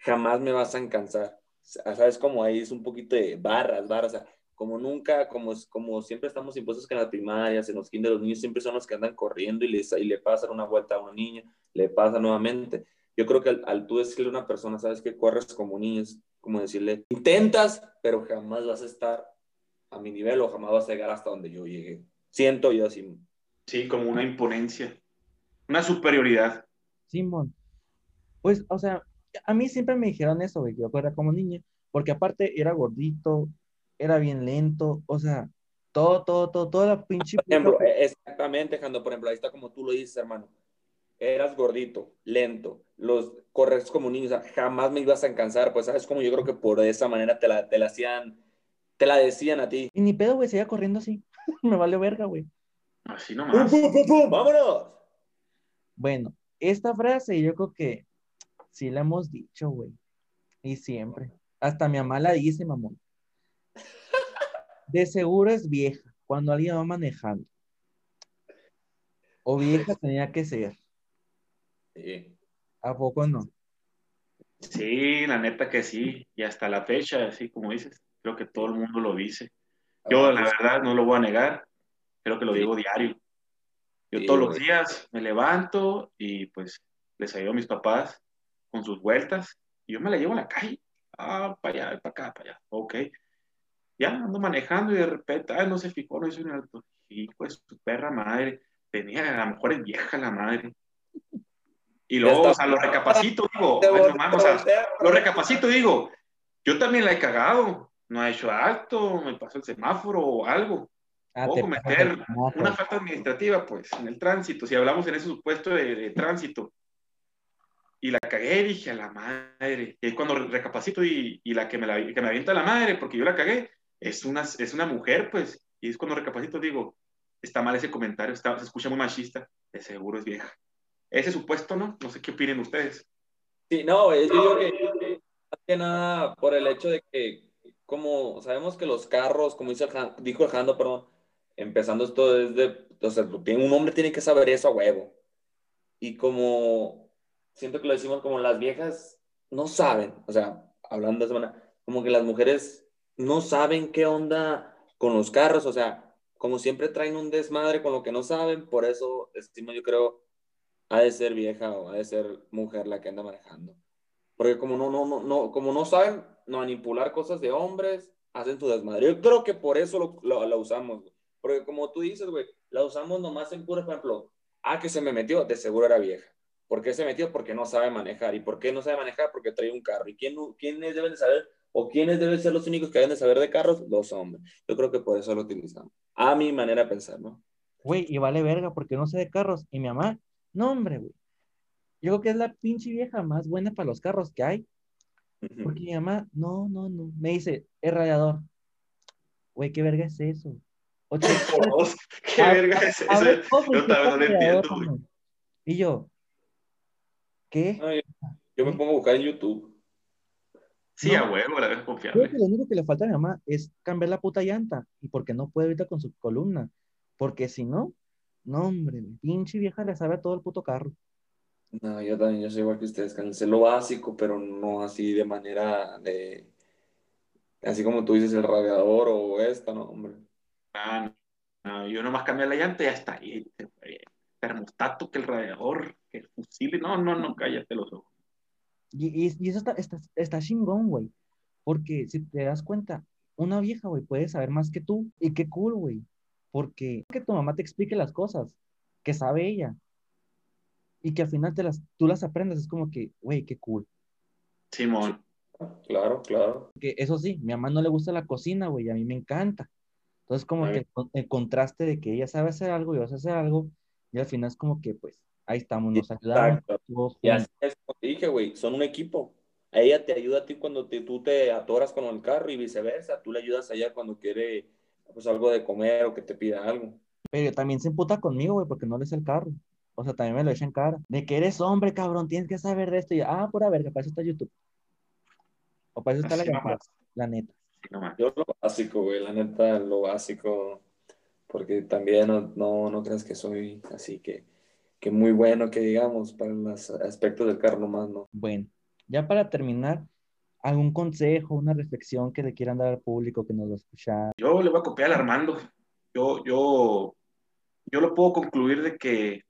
jamás me vas a cansar. ¿Sabes? Como ahí es un poquito de barras, barras. O sea, como nunca, como, como siempre estamos impuestos que en las primarias, en los kinder, los niños siempre son los que andan corriendo y, les, y le pasan una vuelta a una niña, le pasa nuevamente. Yo creo que al, al tú decirle a una persona, sabes que corres como niño, es como decirle, intentas, pero jamás vas a estar a mi nivel o jamás vas a llegar hasta donde yo llegué. Siento yo así. Sí, como una imponencia, una superioridad. Simón. Pues, o sea, a mí siempre me dijeron eso, güey, que yo corría como niña, porque aparte era gordito, era bien lento, o sea, todo, todo, todo, toda la pinche... Por ejemplo, exactamente, Jando, por ejemplo, ahí está como tú lo dices, hermano. Eras gordito, lento, los corres como niño, o sea, jamás me ibas a cansar, pues sabes como yo creo que por esa manera te la, te la hacían, te la decían a ti. Y ni pedo, güey, seguía corriendo así. <laughs> me valió verga, güey. Así ¡Pum, nomás. pum, pum, pum! ¡Vámonos! Bueno, esta frase yo creo que sí la hemos dicho, güey. Y siempre. Hasta mi mamá la dice, mamón. De seguro es vieja cuando alguien va manejando. O vieja tenía que ser. Sí. ¿A poco no? Sí, la neta que sí. Y hasta la fecha, así como dices, creo que todo el mundo lo dice. Yo, la verdad, no lo voy a negar. Creo que lo Sí. digo diario. Yo Sí, todos los días me levanto y pues les ayudo a mis papás con sus vueltas y yo me la llevo a la calle. Ah, para allá, para acá, para allá. Ok. Ya ando manejando y de repente, ay, no se fijó, no hizo un alto. Hijo de su perra madre. Tenía, a lo mejor es vieja la madre. Y luego, o sea, lo recapacito, digo, bueno, vamos a, lo recapacito, digo, yo también la he cagado, no ha hecho alto, me pasó el semáforo o algo. Ah, o cometer una falta administrativa, pues, en el tránsito, si hablamos en ese supuesto de, tránsito. Y la cagué, dije a la madre. Y es cuando recapacito y, y la, que me la que me avienta la madre, porque yo la cagué, es una, es una mujer, pues. Y es cuando recapacito, digo, está mal ese comentario, está, se escucha muy machista, de seguro es vieja. Ese supuesto, ¿no? No sé qué opinen ustedes. Sí, no, yo digo que, más que nada por el hecho de que, como sabemos que los carros, como dice dijo el Jando, perdón, empezando esto desde, o un hombre tiene que saber eso a huevo. Y como, siento que lo decimos como las viejas no saben, o sea, hablando de esa manera, como que las mujeres no saben qué onda con los carros, o sea, como siempre traen un desmadre con lo que no saben, por eso estimo yo creo ha de ser vieja o ha de ser mujer la que anda manejando. Porque como no, no, no, no, como no saben manipular cosas de hombres, hacen su desmadre. Yo creo que por eso lo, lo, la usamos. Porque como tú dices, güey, la usamos nomás en puro ejemplo. Ah, que se me metió, de seguro era vieja. ¿Por qué se metió? Porque no sabe manejar. ¿Y por qué no sabe manejar? Porque trae un carro. ¿Y quién, quiénes deben de saber? ¿O quiénes deben ser los únicos que deben de saber de carros? Los hombres. Yo creo que por eso lo utilizamos. A mi manera de pensar, ¿no? Güey, y vale verga porque no sé de carros. Y mi mamá no, hombre, güey. Yo creo que es la pinche vieja más buena para los carros que hay. Porque mi mamá, no, no, no. Me dice, es radiador. Güey, ¿qué verga es eso? <laughs> ¿Qué verga es eso? yo también no lo entiendo, güey. Y yo, ¿qué? yo, me pongo a buscar en YouTube. Sí, a huevo, la vez confiable. Creo que lo único que le falta a mi mamá es cambiar la puta llanta. Y porque no puede ahorita con su columna. Porque si no, no, hombre, pinche vieja le sabe a todo el puto carro. No, yo también, yo soy igual que ustedes, sé lo básico, pero no así de manera de, así como tú dices, el radiador o esta, no, hombre. Ah, no, yo nomás cambié la llanta y ya está ahí. Termostato, que el radiador, que el fusible, no, no, no, cállate los ojos. Y, y, eso está, está, está chingón, güey. Porque si te das cuenta, una vieja, güey, puede saber más que tú. Y qué cool, güey porque que tu mamá te explique las cosas que sabe ella y que al final te las, tú las aprendes, es como que, güey, qué cool. Simón. Claro, claro. Que eso sí, mi mamá no le gusta la cocina, güey, a mí me encanta. Entonces, como que el, contraste de que ella sabe hacer algo y vas a hacer algo, y al final es como que, pues, ahí estamos, nos ayudamos. Y así es como te dije, güey, son un equipo. ella te ayuda a ti cuando tú te atoras con el carro y viceversa. Tú le ayudas a ella cuando quiere pues algo de comer o que te pida algo. Pero también se emputa conmigo, güey, porque no le el carro. O sea, también me lo echa en cara. De que eres hombre, cabrón, tienes que saber de esto. Y, ah, pura verga, para eso está YouTube. O para eso está la neta. Yo lo básico, güey, la neta, lo básico. Porque también no, no, no creas que soy así que, que muy bueno, que digamos, para los aspectos del carro nomás, ¿no? Bueno, ya para terminar, algún consejo, una reflexión que le quieran dar al público que nos lo escucha. Yo le voy a copiar al Armando. Yo, yo, yo lo puedo concluir de que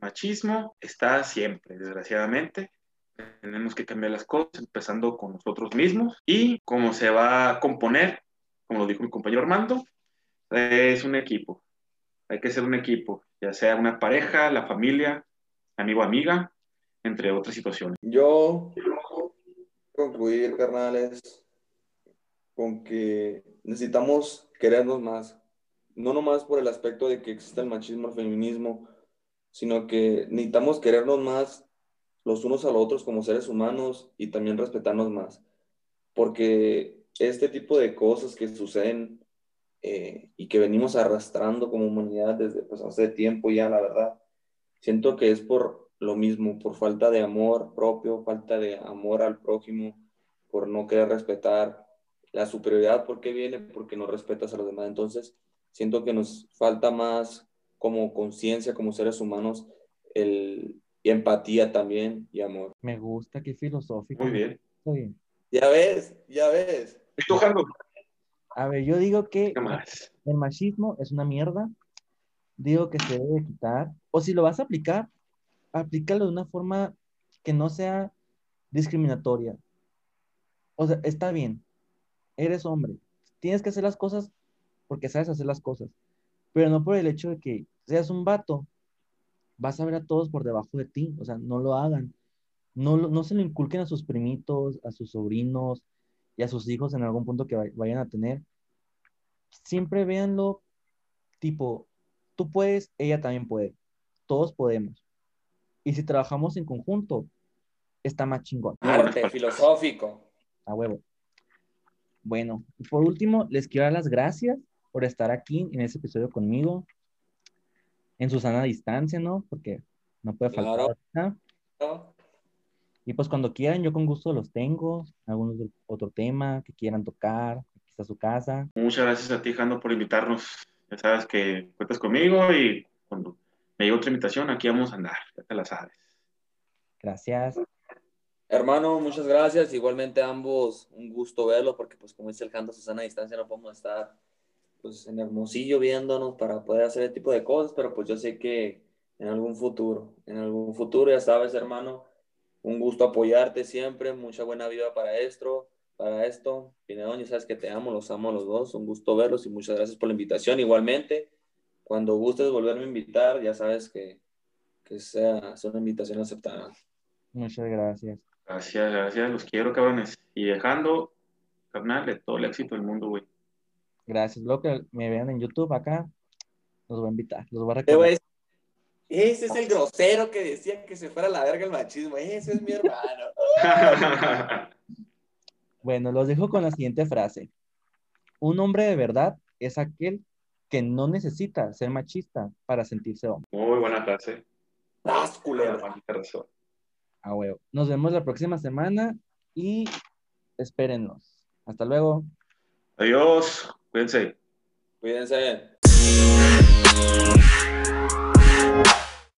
machismo está siempre, desgraciadamente. Tenemos que cambiar las cosas, empezando con nosotros mismos. Y cómo se va a componer, como lo dijo mi compañero Armando, es un equipo. Hay que ser un equipo, ya sea una pareja, la familia, amigo, amiga, entre otras situaciones. Yo concluir, carnales, con que necesitamos querernos más. No nomás por el aspecto de que exista el machismo, el feminismo, sino que necesitamos querernos más los unos a los otros como seres humanos y también respetarnos más. Porque este tipo de cosas que suceden eh, y que venimos arrastrando como humanidad desde pues, hace tiempo ya, la verdad, siento que es por lo mismo, por falta de amor propio, falta de amor al prójimo, por no querer respetar la superioridad, ¿por qué viene? Porque no respetas a los demás. Entonces, siento que nos falta más como conciencia, como seres humanos, el, y empatía también y amor. Me gusta, qué filosófico. Muy bien. bien. Ya ves, ya ves. A ver, yo digo que el machismo es una mierda. Digo que se debe quitar. O si lo vas a aplicar, aplícalo de una forma que no sea discriminatoria. O sea, está bien, eres hombre, tienes que hacer las cosas porque sabes hacer las cosas, pero no por el hecho de que seas un vato vas a ver a todos por debajo de ti, o sea, no lo hagan. No, no se lo inculquen a sus primitos, a sus sobrinos y a sus hijos en algún punto que vay- vayan a tener. Siempre véanlo tipo, tú puedes, ella también puede, todos podemos. Y si trabajamos en conjunto, está más chingón, Arte filosófico. a huevo. Bueno, y por último, les quiero dar las gracias por estar aquí en este episodio conmigo, en su sana distancia, ¿no? Porque no puede faltar. Claro. ahorita. ¿no? Y pues cuando quieran, yo con gusto los tengo, algún otro- otro tema que quieran tocar, aquí está su casa. Muchas gracias a ti, Jando, por invitarnos. Ya sabes que cuentas conmigo y cuando me llegue otra invitación, aquí vamos a andar. Ya te la sabes. Gracias. Hermano, muchas gracias. Igualmente a ambos, un gusto verlos, porque pues como dice el Jando, Susana a distancia no podemos estar pues en Hermosillo viéndonos para poder hacer ese tipo de cosas, pero pues yo sé que en algún futuro, en algún futuro, ya sabes, hermano, un gusto apoyarte siempre, mucha buena vida para esto, para esto. Pinedón, ya sabes que te amo, los amo a los dos, un gusto verlos y muchas gracias por la invitación. Igualmente, cuando gustes volverme a invitar, ya sabes que, que sea, sea una invitación aceptada. Muchas gracias. Gracias, gracias. Los quiero, cabrones. Y dejando, carnal, de todo el éxito del mundo, güey. Gracias. Luego que me vean en YouTube acá, los voy a invitar, los voy a recordar. voy a decir, Ese es el grosero que decía que se fuera a la verga el machismo. Ese es mi hermano. <laughs> Bueno, los dejo con la siguiente frase. Un hombre de verdad es aquel que no necesita ser machista para sentirse hombre. Muy buena frase. A huevo. Nos vemos la próxima semana y espérennos. Hasta luego. Adiós. Cuídense. Cuídense.